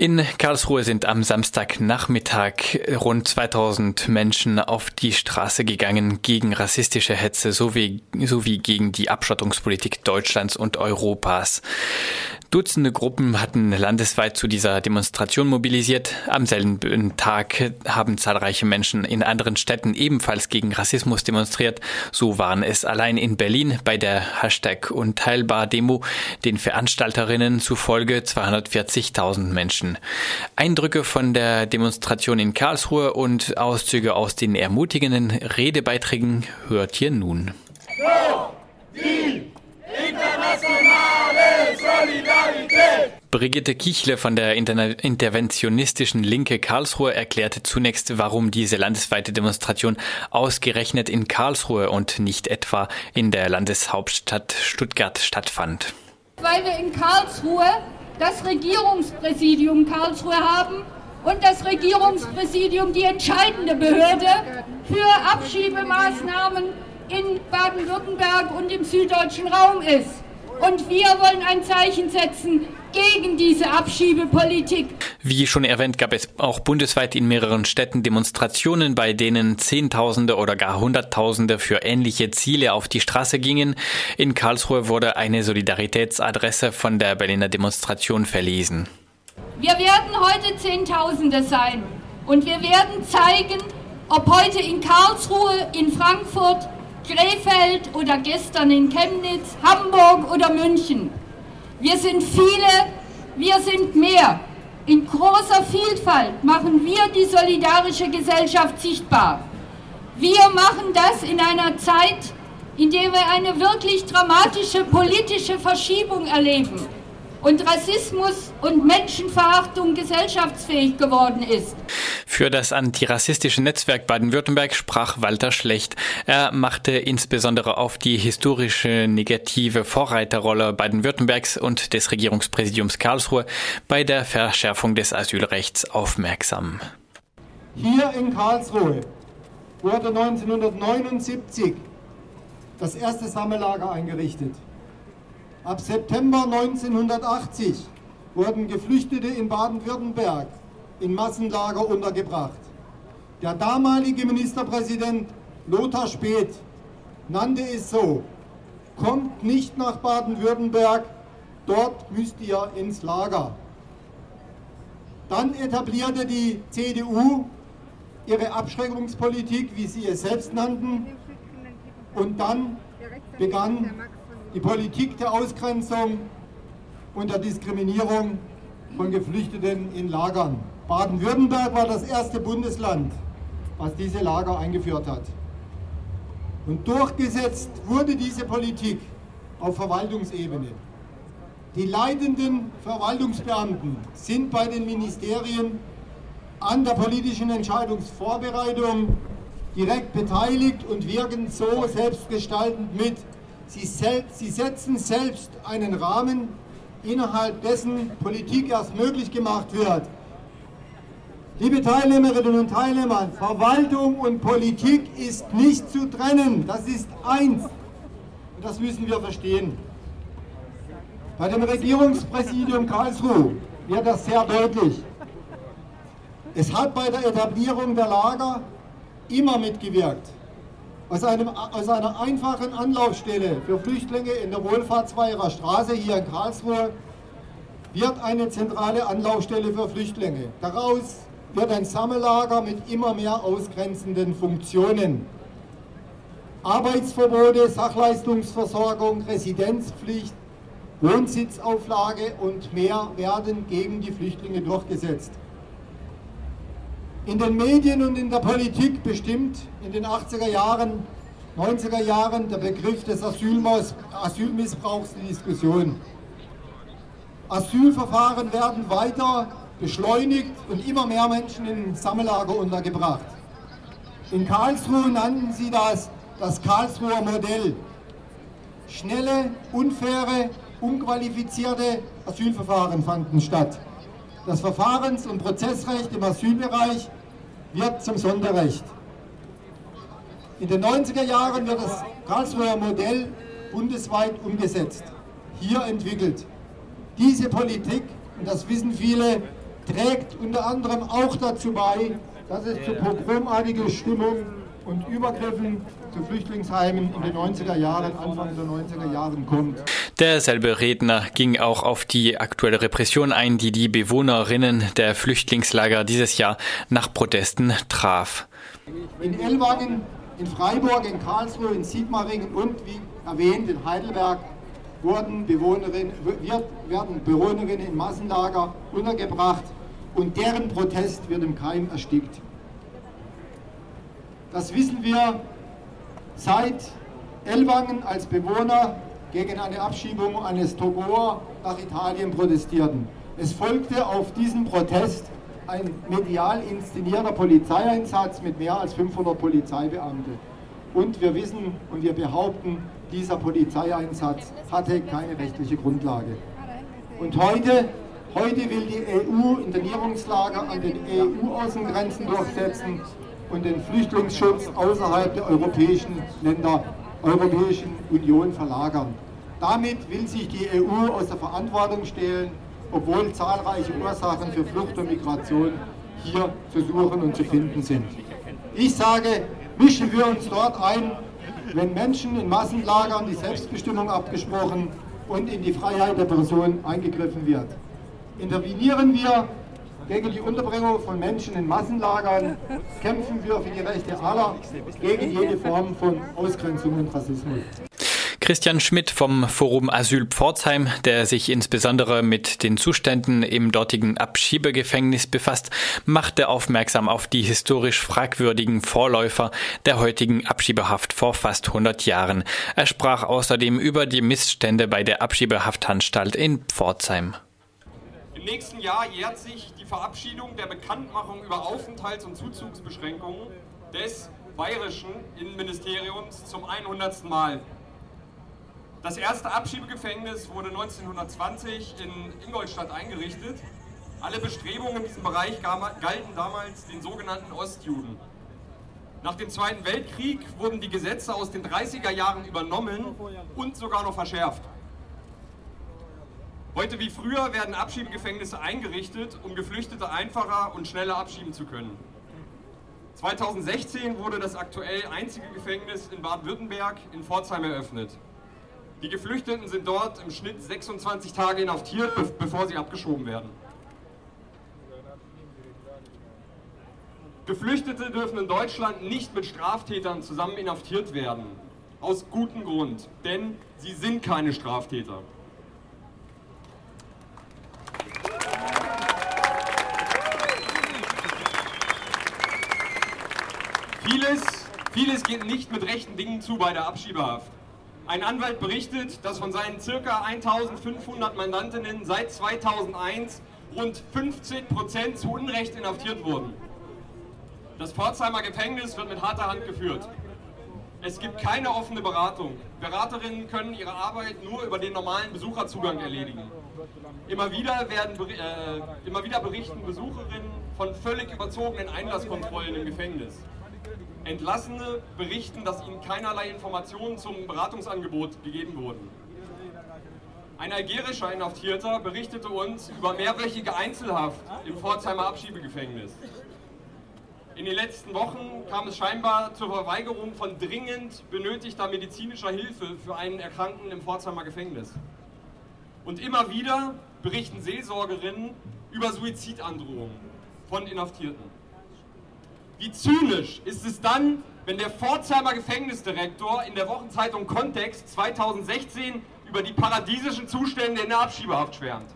In Karlsruhe sind am Samstagnachmittag rund 2000 Menschen auf die Straße gegangen gegen rassistische Hetze sowie, sowie gegen die Abschottungspolitik Deutschlands und Europas. Dutzende Gruppen hatten landesweit zu dieser Demonstration mobilisiert. Am selben Tag haben zahlreiche Menschen in anderen Städten ebenfalls gegen Rassismus demonstriert. So waren es allein in Berlin bei der Hashtag Unteilbar Demo den Veranstalterinnen zufolge 240.000 Menschen. Eindrücke von der Demonstration in Karlsruhe und Auszüge aus den ermutigenden Redebeiträgen hört ihr nun. So, die internationale Solidarität. Brigitte Kichle von der Inter interventionistischen Linke Karlsruhe erklärte zunächst, warum diese landesweite Demonstration ausgerechnet in Karlsruhe und nicht etwa in der Landeshauptstadt Stuttgart stattfand. Weil wir in Karlsruhe das Regierungspräsidium Karlsruhe haben und das Regierungspräsidium die entscheidende Behörde für Abschiebemaßnahmen in Baden-Württemberg und im süddeutschen Raum ist. Und wir wollen ein Zeichen setzen gegen diese Abschiebepolitik. Wie schon erwähnt, gab es auch bundesweit in mehreren Städten Demonstrationen, bei denen Zehntausende oder gar Hunderttausende für ähnliche Ziele auf die Straße gingen. In Karlsruhe wurde eine Solidaritätsadresse von der Berliner Demonstration verlesen. Wir werden heute Zehntausende sein und wir werden zeigen, ob heute in Karlsruhe, in Frankfurt, Krefeld oder gestern in Chemnitz, Hamburg oder München. Wir sind viele, wir sind mehr. In großer Vielfalt machen wir die solidarische Gesellschaft sichtbar. Wir machen das in einer Zeit, in der wir eine wirklich dramatische politische Verschiebung erleben und Rassismus und Menschenverachtung gesellschaftsfähig geworden ist. Für das antirassistische Netzwerk Baden-Württemberg sprach Walter Schlecht. Er machte insbesondere auf die historische negative Vorreiterrolle Baden-Württembergs und des Regierungspräsidiums Karlsruhe bei der Verschärfung des Asylrechts aufmerksam. Hier in Karlsruhe wurde 1979 das erste Sammellager eingerichtet. Ab September 1980 wurden Geflüchtete in Baden-Württemberg in Massenlager untergebracht. Der damalige Ministerpräsident Lothar Späth nannte es so, kommt nicht nach Baden-Württemberg, dort müsst ihr ins Lager. Dann etablierte die CDU ihre Abschreckungspolitik, wie sie es selbst nannten, und dann begann die Politik der Ausgrenzung und der Diskriminierung von Geflüchteten in Lagern. Baden-Württemberg war das erste Bundesland, was diese Lager eingeführt hat. Und durchgesetzt wurde diese Politik auf Verwaltungsebene. Die leitenden Verwaltungsbeamten sind bei den Ministerien an der politischen Entscheidungsvorbereitung direkt beteiligt und wirken so selbstgestaltend mit, Sie, selbst, sie setzen selbst einen Rahmen, innerhalb dessen Politik erst möglich gemacht wird. Liebe Teilnehmerinnen und Teilnehmer, Verwaltung und Politik ist nicht zu trennen. Das ist eins. Und das müssen wir verstehen. Bei dem Regierungspräsidium Karlsruhe wird das sehr deutlich. Es hat bei der Etablierung der Lager immer mitgewirkt. Aus, einem, aus einer einfachen Anlaufstelle für Flüchtlinge in der Wohlfahrtsweiherer Straße hier in Karlsruhe wird eine zentrale Anlaufstelle für Flüchtlinge. Daraus wird ein Sammellager mit immer mehr ausgrenzenden Funktionen. Arbeitsverbote, Sachleistungsversorgung, Residenzpflicht, Wohnsitzauflage und mehr werden gegen die Flüchtlinge durchgesetzt in den Medien und in der Politik bestimmt in den 80er Jahren, 90er Jahren der Begriff des Asylmissbrauchs die Diskussion. Asylverfahren werden weiter beschleunigt und immer mehr Menschen in Sammellager untergebracht. In Karlsruhe nannten sie das das Karlsruher Modell. Schnelle, unfaire, unqualifizierte Asylverfahren fanden statt. Das Verfahrens- und Prozessrecht im Asylbereich wird zum Sonderrecht. In den 90er Jahren wird das Karlsruher Modell bundesweit umgesetzt, hier entwickelt. Diese Politik, und das wissen viele, trägt unter anderem auch dazu bei, dass es zu pogromartigen Stimmung und Übergriffen zu Flüchtlingsheimen in den 90er Jahren, Anfang der 90er Jahren kommt. Derselbe Redner ging auch auf die aktuelle Repression ein, die die Bewohnerinnen der Flüchtlingslager dieses Jahr nach Protesten traf. In Ellwangen, in Freiburg, in Karlsruhe, in Sigmaringen und wie erwähnt in Heidelberg wurden Bewohnerinnen, werden Bewohnerinnen in Massenlager untergebracht und deren Protest wird im Keim erstickt. Das wissen wir seit Ellwangen als Bewohner gegen eine Abschiebung eines Togoer nach Italien protestierten. Es folgte auf diesen Protest ein medial inszenierter Polizeieinsatz mit mehr als 500 Polizeibeamten. Und wir wissen und wir behaupten, dieser Polizeieinsatz hatte keine rechtliche Grundlage. Und heute, heute will die EU Internierungslager an den EU-Außengrenzen durchsetzen und den Flüchtlingsschutz außerhalb der europäischen Länder, Europäischen Union verlagern. Damit will sich die EU aus der Verantwortung stehlen, obwohl zahlreiche Ursachen für Flucht und Migration hier zu suchen und zu finden sind. Ich sage, mischen wir uns dort ein, wenn Menschen in Massenlagern die Selbstbestimmung abgesprochen und in die Freiheit der Person eingegriffen wird. Intervenieren wir gegen die Unterbringung von Menschen in Massenlagern, kämpfen wir für die Rechte aller, gegen jede Form von Ausgrenzung und Rassismus. Christian Schmidt vom Forum Asyl Pforzheim, der sich insbesondere mit den Zuständen im dortigen Abschiebegefängnis befasst, machte aufmerksam auf die historisch fragwürdigen Vorläufer der heutigen Abschiebehaft vor fast 100 Jahren. Er sprach außerdem über die Missstände bei der Abschiebehaftanstalt in Pforzheim. Im nächsten Jahr jährt sich die Verabschiedung der Bekanntmachung über Aufenthalts- und Zuzugsbeschränkungen des bayerischen Innenministeriums zum 100. Mal. Das erste Abschiebegefängnis wurde 1920 in Ingolstadt eingerichtet. Alle Bestrebungen in diesem Bereich galten damals den sogenannten Ostjuden. Nach dem Zweiten Weltkrieg wurden die Gesetze aus den 30er Jahren übernommen und sogar noch verschärft. Heute wie früher werden Abschiebegefängnisse eingerichtet, um Geflüchtete einfacher und schneller abschieben zu können. 2016 wurde das aktuell einzige Gefängnis in Baden-Württemberg in Pforzheim eröffnet. Die Geflüchteten sind dort im Schnitt 26 Tage inhaftiert, bevor sie abgeschoben werden. Geflüchtete dürfen in Deutschland nicht mit Straftätern zusammen inhaftiert werden. Aus gutem Grund, denn sie sind keine Straftäter. Vieles, vieles geht nicht mit rechten Dingen zu bei der Abschiebehaft. Ein Anwalt berichtet, dass von seinen ca. 1500 Mandantinnen seit 2001 rund 15 Prozent zu Unrecht inhaftiert wurden. Das Pforzheimer Gefängnis wird mit harter Hand geführt. Es gibt keine offene Beratung. Beraterinnen können ihre Arbeit nur über den normalen Besucherzugang erledigen. Immer wieder, werden, äh, immer wieder berichten Besucherinnen von völlig überzogenen Einlasskontrollen im Gefängnis. Entlassene berichten, dass ihnen keinerlei Informationen zum Beratungsangebot gegeben wurden. Ein algerischer Inhaftierter berichtete uns über mehrwöchige Einzelhaft im Pforzheimer Abschiebegefängnis. In den letzten Wochen kam es scheinbar zur Verweigerung von dringend benötigter medizinischer Hilfe für einen Erkrankten im Pforzheimer Gefängnis. Und immer wieder berichten Seelsorgerinnen über Suizidandrohungen von Inhaftierten. Wie zynisch ist es dann, wenn der Pforzheimer Gefängnisdirektor in der Wochenzeitung Kontext 2016 über die paradiesischen Zustände in der Abschiebehaft schwärmt.